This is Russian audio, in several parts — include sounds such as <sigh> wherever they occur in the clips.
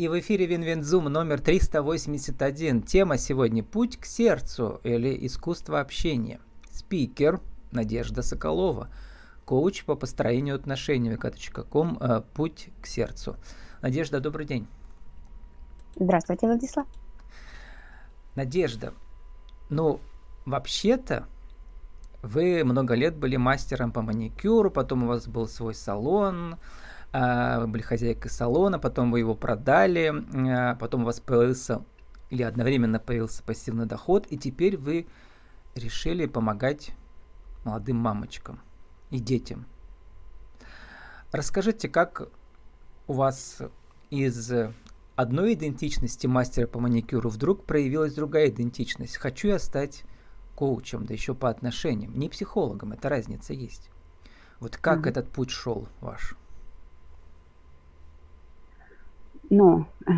И в эфире WinWin Zoom номер 381. Тема сегодня «Путь к сердцу» или «Искусство общения». Спикер Надежда Соколова, коуч по построению отношений vk.com э, «Путь к сердцу». Надежда, добрый день. Здравствуйте, Владислав. Надежда, ну, вообще-то, вы много лет были мастером по маникюру, потом у вас был свой салон, вы были хозяйкой салона, потом вы его продали, а, потом у вас появился или одновременно появился пассивный доход, и теперь вы решили помогать молодым мамочкам и детям. Расскажите, как у вас из одной идентичности мастера по маникюру вдруг проявилась другая идентичность. Хочу я стать коучем, да еще по отношениям, не психологом, это разница есть. Вот как mm-hmm. этот путь шел ваш? Но э,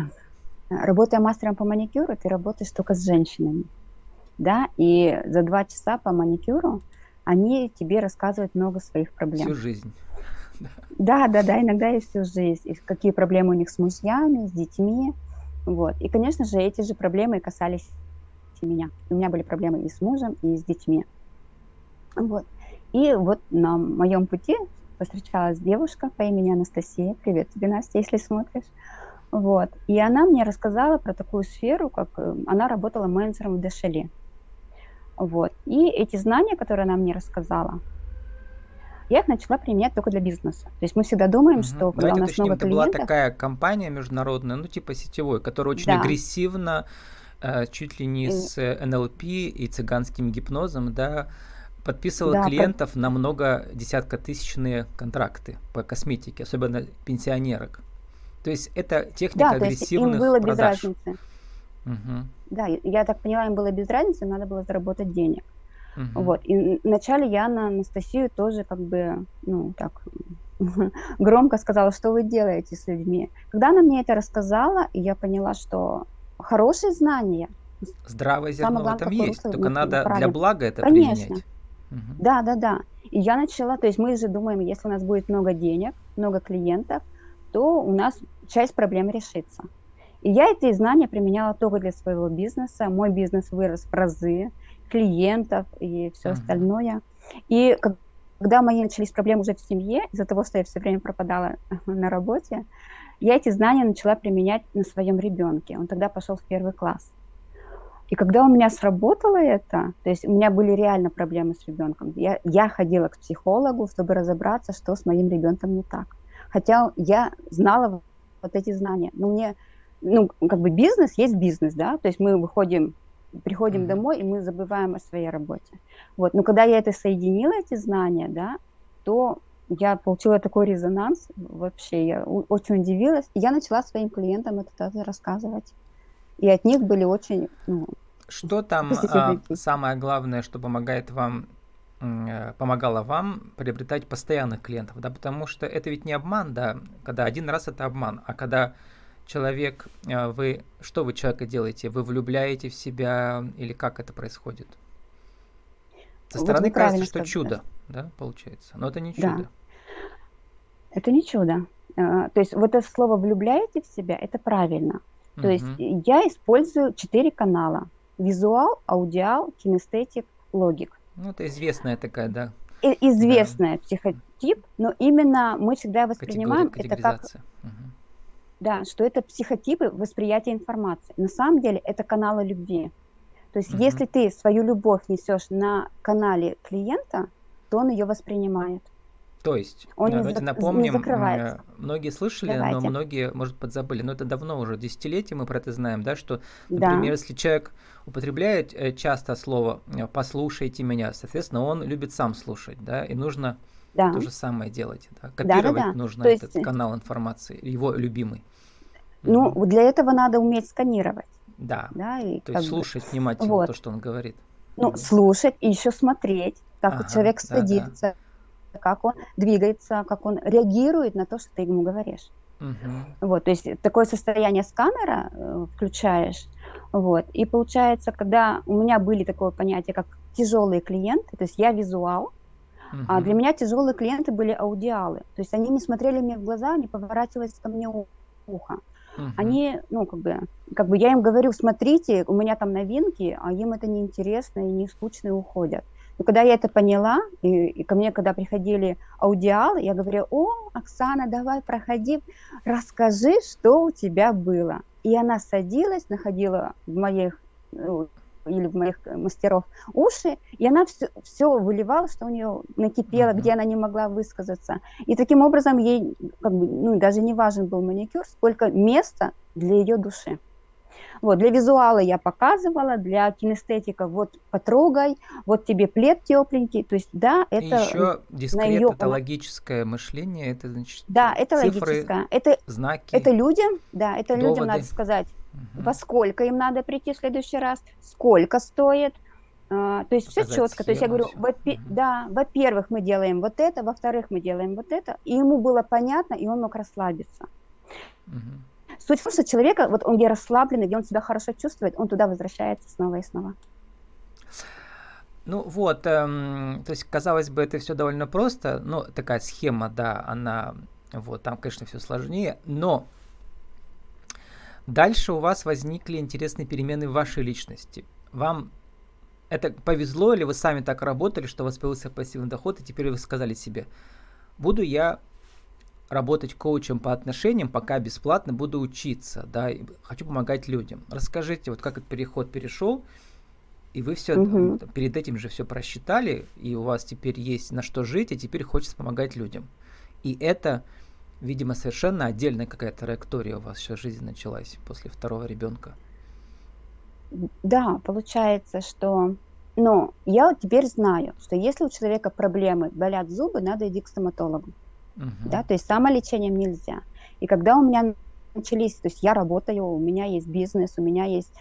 работая мастером по маникюру, ты работаешь только с женщинами, да, и за два часа по маникюру они тебе рассказывают много своих проблем. Всю жизнь. <laughs> Да, да, да, иногда и всю жизнь. И какие проблемы у них с мужьями, с детьми. Вот. И, конечно же, эти же проблемы касались меня. У меня были проблемы и с мужем, и с детьми. Вот. И вот на моем пути повстречалась девушка по имени Анастасия. Привет тебе, Настя, если смотришь. Вот. И она мне рассказала про такую сферу, как э, она работала менеджером в Дешели. Вот. И эти знания, которые она мне рассказала, я их начала применять только для бизнеса. То есть мы всегда думаем, угу. что когда Давайте у нас уточним, много это клиентов... была такая компания международная, ну типа сетевой, которая очень да. агрессивно, э, чуть ли не с НЛП и цыганским гипнозом, да, подписывала да, клиентов по... на много десятка тысячные контракты по косметике, особенно пенсионерок. То есть это техника да, агрессивных то есть им было продаж. без разницы. Угу. Да, я так поняла, им было без разницы, надо было заработать денег. Угу. Вот. И вначале я на Анастасию тоже как бы, ну, так <laughs> громко сказала, что вы делаете с людьми. Когда она мне это рассказала, я поняла, что хорошие знания. Здравое зерно главное, этом есть, только надо правильно. для блага это Конечно. применять. Угу. Да, да, да. И я начала, то есть мы же думаем, если у нас будет много денег, много клиентов, то у нас часть проблем решится. И я эти знания применяла только для своего бизнеса. Мой бизнес вырос в разы, клиентов и все uh-huh. остальное. И когда мои начались проблемы уже в семье, из-за того, что я все время пропадала <laughs> на работе, я эти знания начала применять на своем ребенке. Он тогда пошел в первый класс. И когда у меня сработало это, то есть у меня были реально проблемы с ребенком, я, я ходила к психологу, чтобы разобраться, что с моим ребенком не так. Хотя я знала вот эти знания. Но мне, ну, как бы бизнес есть бизнес, да, то есть мы выходим, приходим mm-hmm. домой, и мы забываем о своей работе. Вот, но когда я это соединила, эти знания, да, то я получила такой резонанс, вообще я очень удивилась, и я начала своим клиентам это тоже рассказывать. И от них были очень... Ну, что там а, самое главное, что помогает вам помогала вам приобретать постоянных клиентов, да, потому что это ведь не обман, да, когда один раз это обман, а когда человек, э, вы, что вы человека делаете, вы влюбляете в себя или как это происходит? Со стороны вот кажется, что чудо, да, получается, но это не чудо. Да. Это не чудо. Э, то есть вот это слово «влюбляете в себя» – это правильно. То угу. есть я использую четыре канала. Визуал, аудиал, кинестетик, логик. Ну, это известная такая, да. И, известная да. психотип, но именно мы всегда воспринимаем это как... Угу. Да, что это психотипы восприятия информации. На самом деле это каналы любви. То есть угу. если ты свою любовь несешь на канале клиента, то он ее воспринимает. То есть, он давайте не напомним, многие слышали, давайте. но многие, может, подзабыли, но это давно уже, десятилетия мы про это знаем, да, что, например, да. если человек употребляет э, часто слово э, «послушайте меня», соответственно, он любит сам слушать, да, и нужно да. то же самое делать, да, копировать да, да, да. нужно то этот есть... канал информации, его любимый. Ну, mm для этого надо уметь сканировать. Да, да и то есть бы... слушать внимательно вот. то, что он говорит. Ну, mm слушать и еще смотреть, как ага, человек садится, да, да как он двигается, как он реагирует на то, что ты ему говоришь. Угу. Вот, то есть такое состояние сканера э, включаешь, вот, и получается, когда у меня были такое понятие, как тяжелые клиенты, то есть я визуал, угу. а для меня тяжелые клиенты были аудиалы, то есть они не смотрели мне в глаза, не поворачивались ко мне ухо. угу. они, ну, как бы, как бы я им говорю, смотрите, у меня там новинки, а им это неинтересно и не скучно и уходят. Но когда я это поняла, и, и ко мне, когда приходили аудиалы, я говорю, о, Оксана, давай проходи, расскажи, что у тебя было. И она садилась, находила в моих ну, или в моих мастеров уши, и она все, все выливала, что у нее накипело, mm-hmm. где она не могла высказаться. И таким образом ей как бы, ну, даже не важен был маникюр, сколько места для ее души. Вот, для визуала я показывала, для кинестетика вот потрогай, вот тебе плед тепленький, то есть да, это... И еще дискрет, ее... это логическое мышление, это значит Да, это цифры, логическое, это, знаки, это людям, да, это доводы. людям надо сказать, угу. во сколько им надо прийти в следующий раз, сколько стоит, а, то есть все четко. То есть я говорю, во угу. да, во-первых, мы делаем вот это, во-вторых, мы делаем вот это, и ему было понятно, и он мог расслабиться. Угу. Суть в том, что человека, вот он где расслабленный, где он себя хорошо чувствует, он туда возвращается снова и снова. Ну вот, эм, то есть, казалось бы, это все довольно просто, но такая схема, да, она, вот, там, конечно, все сложнее, но дальше у вас возникли интересные перемены в вашей личности. Вам это повезло или вы сами так работали, что у вас появился пассивный доход, и теперь вы сказали себе, буду я работать коучем по отношениям, пока бесплатно буду учиться, да, и хочу помогать людям. Расскажите, вот как этот переход перешел, и вы все угу. перед этим же все просчитали, и у вас теперь есть на что жить, и теперь хочется помогать людям. И это, видимо, совершенно отдельная какая-то траектория у вас сейчас жизнь началась после второго ребенка. Да, получается, что но я теперь знаю, что если у человека проблемы, болят зубы, надо идти к стоматологу. Uh-huh. Да, то есть самолечением нельзя. И когда у меня начались, то есть я работаю, у меня есть бизнес, у меня есть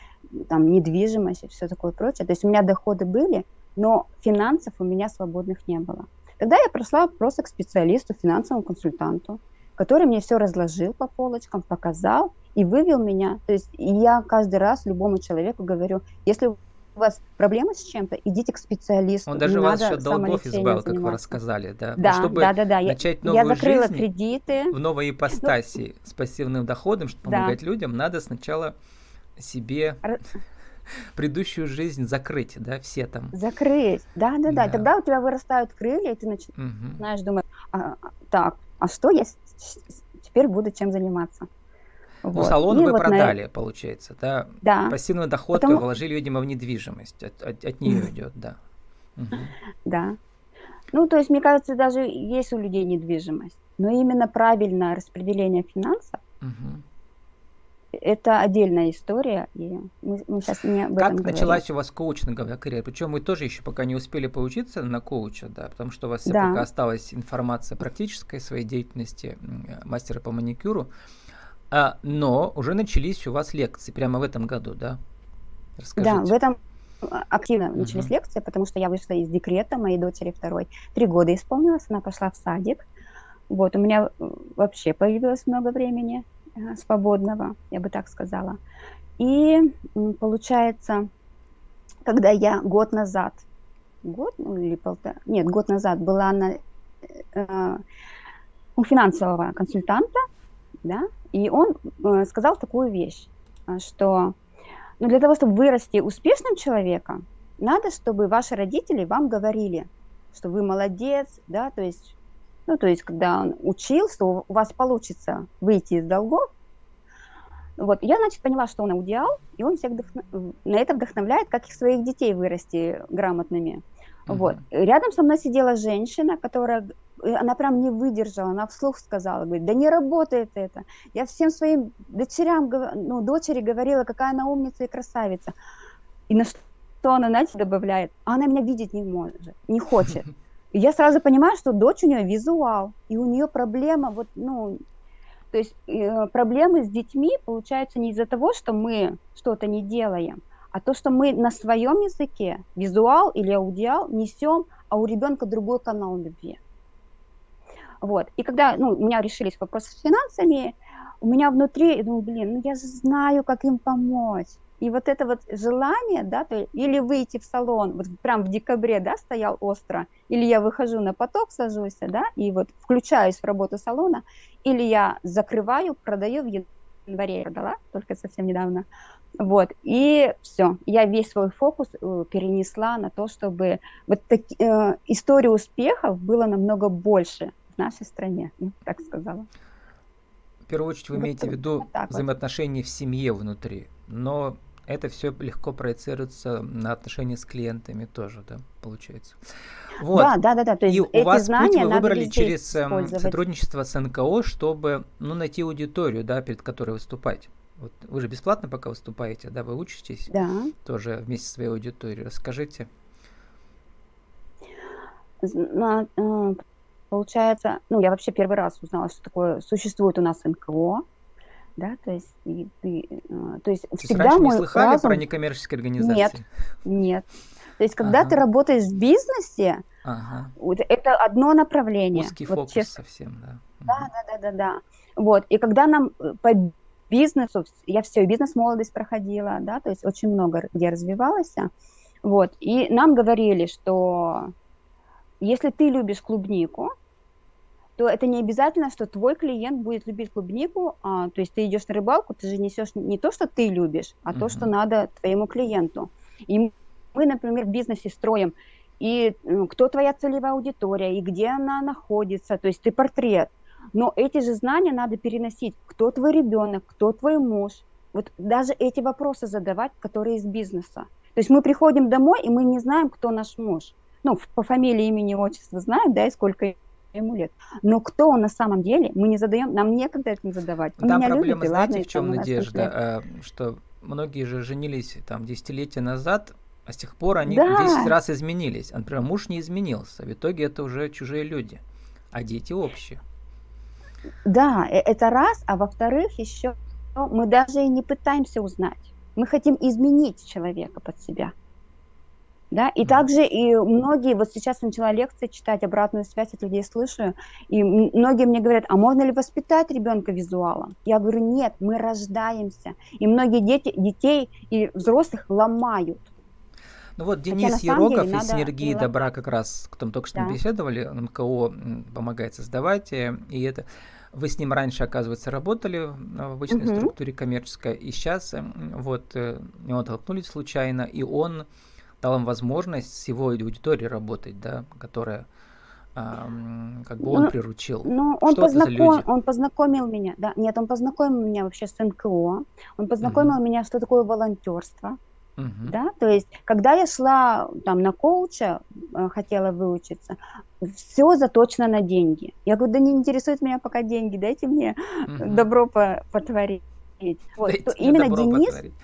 там недвижимость и все такое прочее. То есть у меня доходы были, но финансов у меня свободных не было. Тогда я прошла просто к специалисту, финансовому консультанту, который мне все разложил по полочкам, показал и вывел меня. То есть я каждый раз любому человеку говорю, если у вас проблемы с чем-то, идите к специалисту. Он даже вас еще долгов избавил, как вы рассказали, да? Да, чтобы да, да, да. Начать новую я закрыла жизнь кредиты. в новой ипостаси ну, с пассивным доходом, чтобы да. помогать людям, надо сначала себе <laughs> предыдущую жизнь закрыть, да, все там. Закрыть, да, да, да. да. Тогда у тебя вырастают крылья, и ты начинаешь угу. думать, а, так, а что я теперь буду чем заниматься? Ну, вот. салон и вы вот продали, на... получается, да? Да. Пассивный доход Потому... вложили, видимо, в недвижимость. От, от, от нее идет, да. Угу. Да. Ну, то есть, мне кажется, даже есть у людей недвижимость. Но именно правильное распределение финансов угу. это отдельная история, и мы, мы сейчас не об этом Как началась у вас коучинговая карьера? Причем мы тоже еще пока не успели поучиться на коуча, да, потому что у вас да. пока осталась информация практической своей деятельности мастера по маникюру. А, но уже начались у вас лекции прямо в этом году, да? Расскажите. Да, в этом а, активно uh-huh. начались лекции, потому что я вышла из декрета, моей дочери второй. Три года исполнилось, она пошла в садик. Вот, у меня э, вообще появилось много времени э, свободного, я бы так сказала. И получается, когда я год назад, год ну, или полтора, нет, год назад была на, э, у финансового консультанта, да, и он э, сказал такую вещь, э, что ну, для того, чтобы вырасти успешным человеком, надо, чтобы ваши родители вам говорили, что вы молодец, да, то есть, ну, то есть, когда он учил, что у вас получится выйти из долгов, вот, я, значит, поняла, что он аудиал, и он всех вдохно... на это вдохновляет, как их своих детей вырасти грамотными. Uh-huh. Вот. Рядом со мной сидела женщина, которая она прям не выдержала, она вслух сказала, говорит, да не работает это. Я всем своим дочерям, ну, дочери говорила, какая она умница и красавица. И на что она, знаете, добавляет, а она меня видеть не может, не хочет. И я сразу понимаю, что дочь у нее визуал, и у нее проблема, вот, ну, то есть э, проблемы с детьми получаются не из-за того, что мы что-то не делаем, а то, что мы на своем языке, визуал или аудиал, несем, а у ребенка другой канал любви. Вот. И когда ну, у меня решились вопросы с финансами, у меня внутри, я думаю, блин, ну я же знаю, как им помочь. И вот это вот желание, да, то, или выйти в салон, вот прям в декабре, да, стоял остро, или я выхожу на поток, сажусь, да, и вот включаюсь в работу салона, или я закрываю, продаю в январе продала, только совсем недавно. Вот, и все, я весь свой фокус э, перенесла на то, чтобы вот так, э, история успехов было намного больше в нашей стране, ну, так сказала. В первую очередь вы имеете вот, в виду вот взаимоотношения вот. в семье внутри, но это все легко проецируется на отношения с клиентами тоже, да, получается. Вот. Да, да, да, да. То есть и у вас путь вы выбрали через эм, сотрудничество с НКО, чтобы ну, найти аудиторию, да, перед которой выступать. Вот вы же бесплатно пока выступаете, да, вы учитесь да. тоже вместе со своей аудиторией. Расскажите. Получается, ну, я вообще первый раз узнала, что такое существует у нас НКО, да, то есть, и, и, э, то есть то всегда есть мой не слыхали разум... про некоммерческие организации? Нет, нет. То есть, когда ага. ты работаешь в бизнесе, ага. вот, это одно направление. Узкий вот, фокус честно. совсем, да. Да, да, да, да, да. Вот, и когда нам э, по бизнесу, я все, бизнес-молодость проходила, да, то есть очень много где развивалась, вот, и нам говорили, что если ты любишь клубнику, то это не обязательно, что твой клиент будет любить клубнику, а, то есть ты идешь на рыбалку, ты же несешь не то, что ты любишь, а uh-huh. то, что надо твоему клиенту. И мы, например, в бизнесе строим, и ну, кто твоя целевая аудитория, и где она находится, то есть ты портрет. Но эти же знания надо переносить. Кто твой ребенок, кто твой муж. Вот даже эти вопросы задавать, которые из бизнеса. То есть мы приходим домой, и мы не знаем, кто наш муж. Ну, по фамилии, имени, отчеству знаем, да, и сколько ему лет. Но кто он на самом деле, мы не задаем, нам некогда это не задавать. Там Меня проблема, любит, знаете, ладно, в чем надежда? Э, что многие же женились там десятилетия назад, а с тех пор они да. 10 раз изменились. Например, муж не изменился. В итоге это уже чужие люди, а дети общие. Да, э, это раз, а во-вторых, еще мы даже и не пытаемся узнать. Мы хотим изменить человека под себя. Да? И также и многие, вот сейчас начала лекции читать, обратную связь от людей слышу, и многие мне говорят, а можно ли воспитать ребенка визуалом? Я говорю, нет, мы рождаемся. И многие дети, детей и взрослых ломают. Ну вот Денис Хотя, Ероков из «Синергии добра» как раз, кто мы только что да. беседовали, МКО помогает создавать, э, и это вы с ним раньше, оказывается, работали в обычной угу. структуре коммерческой, и сейчас вот э, него толкнулись случайно, и он дал им возможность с его аудиторией работать, да, которая как бы он ну, приручил. Ну, он, Что познаком... он познакомил меня, да, нет, он познакомил меня вообще с НКО, он познакомил угу. меня, что такое волонтерство, Угу. Да, то есть, когда я шла там на коуча, э, хотела выучиться, все заточено на деньги. Я говорю, да не интересует меня пока деньги, дайте мне угу. добро по потворить. Вот, дайте именно Денис... Потворить.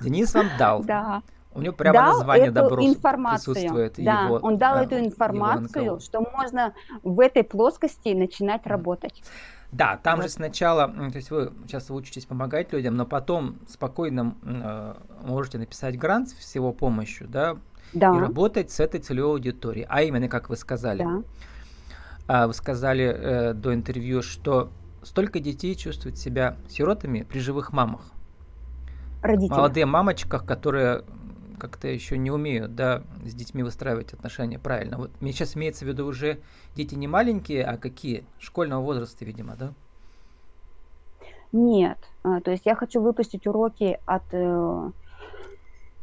Денис вам дал. <laughs> Да. У него прямо дал название эту добро информацию. присутствует. Да, его, он дал а, эту информацию, что можно в этой плоскости начинать работать. Да, там вот. же сначала, то есть вы сейчас вы учитесь помогать людям, но потом спокойно э, можете написать грант с его помощью, да, да, и работать с этой целевой аудиторией. А именно, как вы сказали, да. а, вы сказали э, до интервью, что столько детей чувствуют себя сиротами при живых мамах. Родители. Молодые мамочках, которые как-то еще не умеют, да, с детьми выстраивать отношения правильно. Вот мне сейчас имеется в виду уже дети не маленькие, а какие? Школьного возраста, видимо, да? Нет. А, то есть я хочу выпустить уроки от, э,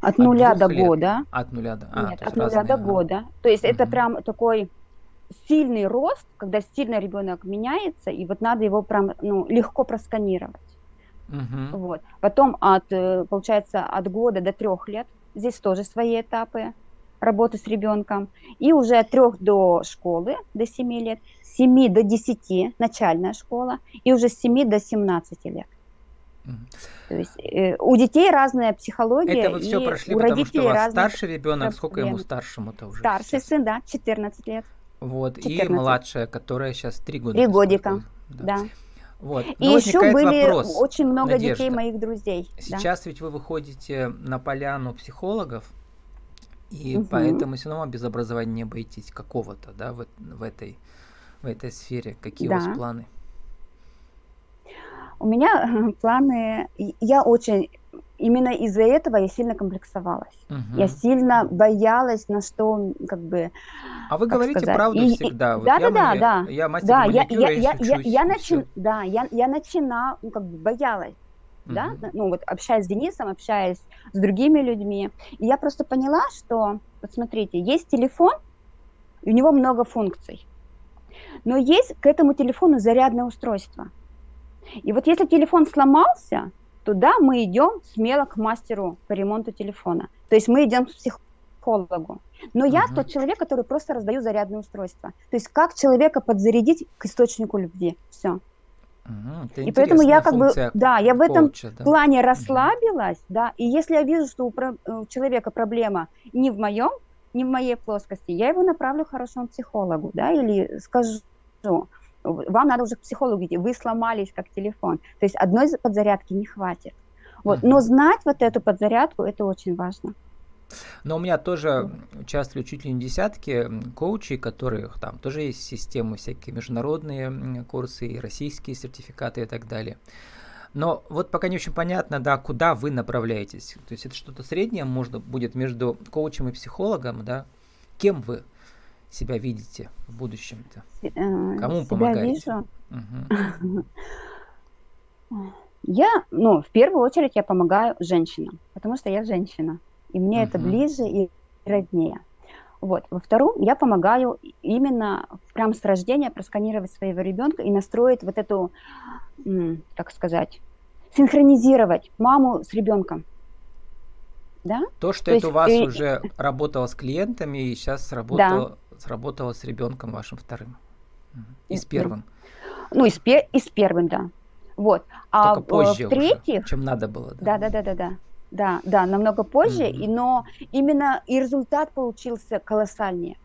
от, от нуля до лет. года. От нуля до а, Нет, от нуля разные, до ага. года. То есть угу. это прям такой сильный рост, когда сильно ребенок меняется, и вот надо его прям ну, легко просканировать. Угу. Вот. Потом от, э, получается, от года до трех лет Здесь тоже свои этапы работы с ребенком. И уже от 3 до школы, до 7 лет, с 7 до 10 начальная школа, и уже с 7 до 17 лет. То есть э, у детей разная психология. Это вы все прошли, у потому что у вас старший ребенок, сколько ему старшему-то уже? Старший сейчас? сын, да, 14 лет. Вот, 14. и младшая, которая сейчас 3 года. 3 годика, да. да. Вот. И еще были вопрос, очень много Надежда. детей моих друзей. Сейчас да. ведь вы выходите на поляну психологов, и угу. поэтому все равно без образования не обойтись какого-то, да, в, в, этой, в этой сфере. Какие да. у вас планы? У меня <laughs> планы, я очень именно из-за этого я сильно комплексовалась. Угу. Я сильно боялась, на что как бы. А вы говорите сказать. правду и, всегда. И, вот да, я, да, да, да. Я мастер да, я, я, я, я, я, начи, да, я, я начинала, ну, как бы боялась. да, ну вот общаясь с Денисом, общаясь с другими людьми, и я просто поняла, что, вот смотрите, есть телефон, и у него много функций, но есть к этому телефону зарядное устройство. И вот если телефон сломался, то да, мы идем смело к мастеру по ремонту телефона. То есть мы идем к психологу. Но uh-huh. я тот человек, который просто раздаю зарядное устройство. То есть как человека подзарядить к источнику любви. Все. Угу, и поэтому я как бы, да, я в этом коуча, да? плане расслабилась, угу. да, и если я вижу, что у, про, у человека проблема не в моем, не в моей плоскости, я его направлю к хорошему психологу, да, или скажу, вам надо уже к психологу идти, вы сломались как телефон, то есть одной подзарядки не хватит, вот, но знать вот эту подзарядку, это очень важно. Но у меня тоже участвуют чуть ли не десятки коучей, которых там тоже есть системы, всякие международные курсы, и российские сертификаты и так далее. Но вот пока не очень понятно, да, куда вы направляетесь. То есть это что-то среднее, может, будет между коучем и психологом, да? Кем вы себя видите в будущем-то? Э, Кому себя помогаете? Вижу. Угу. <laughs> Я, ну, в первую очередь я помогаю женщинам, потому что я женщина и мне uh-huh. это ближе и роднее. Вот. Во втором, я помогаю именно прямо с рождения просканировать своего ребенка и настроить вот эту, так сказать, синхронизировать маму с ребенком. Да? То, что То это есть, у вас и... уже работало с клиентами и сейчас сработало, да. сработало с ребенком вашим вторым. И с первым. Ну, и с, пер... и с первым, да. Вот. А Только позже в-третьих, уже, чем надо было. Да, да, да, да, да. Да, да, намного позже, mm-hmm. и, но именно и результат получился колоссальнее.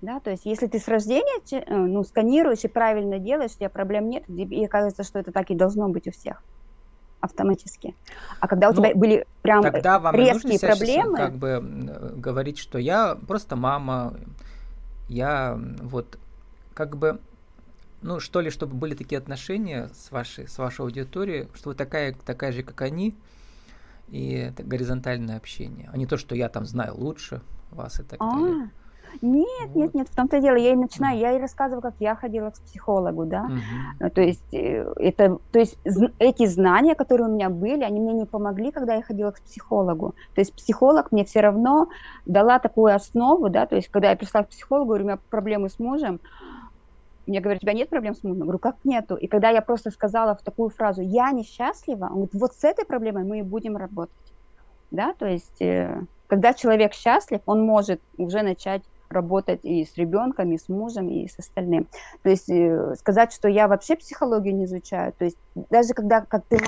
Да, то есть если ты с рождения э, ну, сканируешь и правильно делаешь, у тебя проблем нет, и кажется, что это так и должно быть у всех автоматически. А когда у ну, тебя были прям тогда вам резкие нужно проблемы... как бы говорить, что я просто мама, я вот как бы ну, что ли, чтобы были такие отношения с вашей, с вашей аудиторией, что вы такая, такая же, как они, и это горизонтальное общение, а не то, что я там знаю лучше вас и так а, далее. Нет, нет, нет, в том-то дело, я и начинаю, я и рассказываю, как я ходила к психологу, да, угу. то есть э, это, то есть эти знания, которые у меня были, они мне не помогли, когда я ходила к психологу, то есть психолог мне все равно дала такую основу, да, то есть когда я пришла к психологу, говорю, у меня проблемы с мужем, мне говорят, у тебя нет проблем с мужем? Я говорю, как нету? И когда я просто сказала в такую фразу, я несчастлива, он говорит, вот с этой проблемой мы и будем работать. Да, то есть, э, когда человек счастлив, он может уже начать работать и с ребенком, и с мужем, и с остальным. То есть э, сказать, что я вообще психологию не изучаю, то есть даже когда, как ты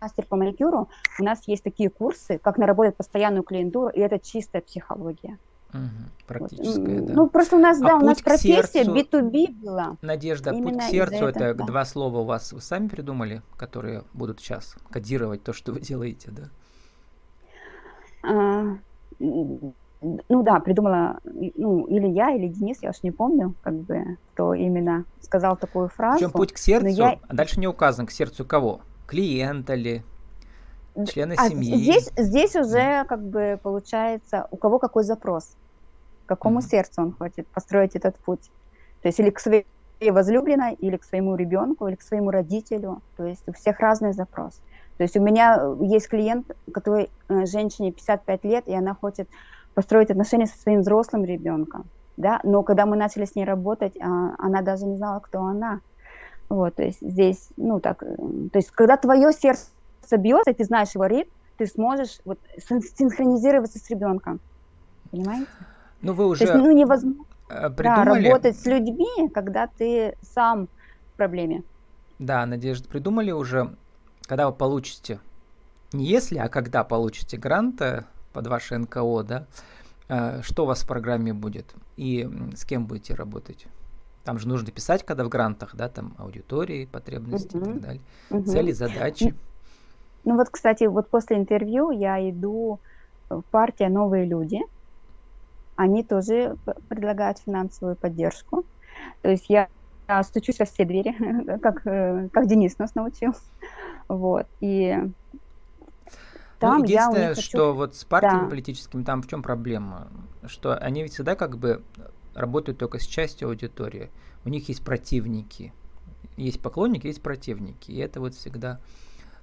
мастер по маникюру, у нас есть такие курсы, как наработать постоянную клиентуру, и это чистая психология. Угу, практическая, вот. да. Ну, просто у нас, а да, у нас профессия сердцу... B2B была. Надежда, Именно путь к сердцу, это, это да. два слова у вас вы сами придумали, которые будут сейчас кодировать то, что вы делаете, да? А, ну да, придумала, ну, или я, или Денис, я уж не помню, как бы, кто именно сказал такую фразу. Причем путь к сердцу, я... а дальше не указан, к сердцу кого? Клиента ли? Члены а семьи? Здесь, здесь уже, как бы, получается, у кого какой запрос какому mm-hmm. сердцу он хочет построить этот путь. То есть или к своей возлюбленной, или к своему ребенку, или к своему родителю. То есть у всех разный запрос. То есть у меня есть клиент, который э, женщине 55 лет, и она хочет построить отношения со своим взрослым ребенком. Да? Но когда мы начали с ней работать, а, она даже не знала, кто она. Вот, то есть здесь, ну так, э, то есть когда твое сердце бьется, и ты знаешь его ритм, ты сможешь вот синхронизироваться с ребенком. Понимаете? Ну, вы уже То есть, ну, невозможно э, да, работать с людьми, когда ты сам в проблеме. Да, Надежда, придумали уже, когда вы получите, не если, а когда получите гранты под ваше НКО, да, э, что у вас в программе будет и с кем будете работать? Там же нужно писать, когда в грантах, да, там аудитории, потребности угу. и так далее, угу. цели, задачи. Ну вот, кстати, вот после интервью я иду в партия «Новые люди», они тоже предлагают финансовую поддержку. То есть я стучусь во все двери, <laughs> как, э, как Денис нас научил. Вот. И там ну, единственное, я хочу... что вот с партиями да. политическими там в чем проблема? Что они ведь всегда как бы работают только с частью аудитории. У них есть противники. Есть поклонники, есть противники. И это вот всегда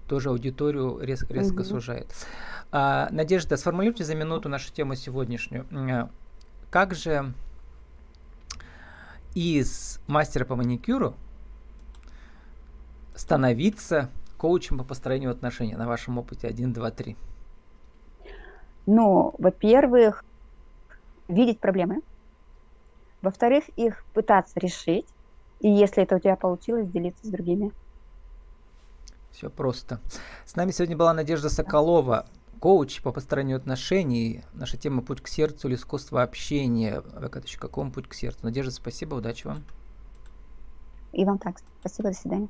тоже аудиторию рез, резко угу. сужает. А, Надежда, сформулируйте за минуту нашу тему сегодняшнюю. Как же из мастера по маникюру становиться коучем по построению отношений на вашем опыте 1, 2, 3? Ну, во-первых, видеть проблемы. Во-вторых, их пытаться решить. И если это у тебя получилось, делиться с другими. Все просто. С нами сегодня была Надежда Соколова, коуч по построению отношений. Наша тема «Путь к сердцу» или «Искусство общения». vk.com «Путь к сердцу». Надежда, спасибо, удачи вам. И вам так. Спасибо, до свидания.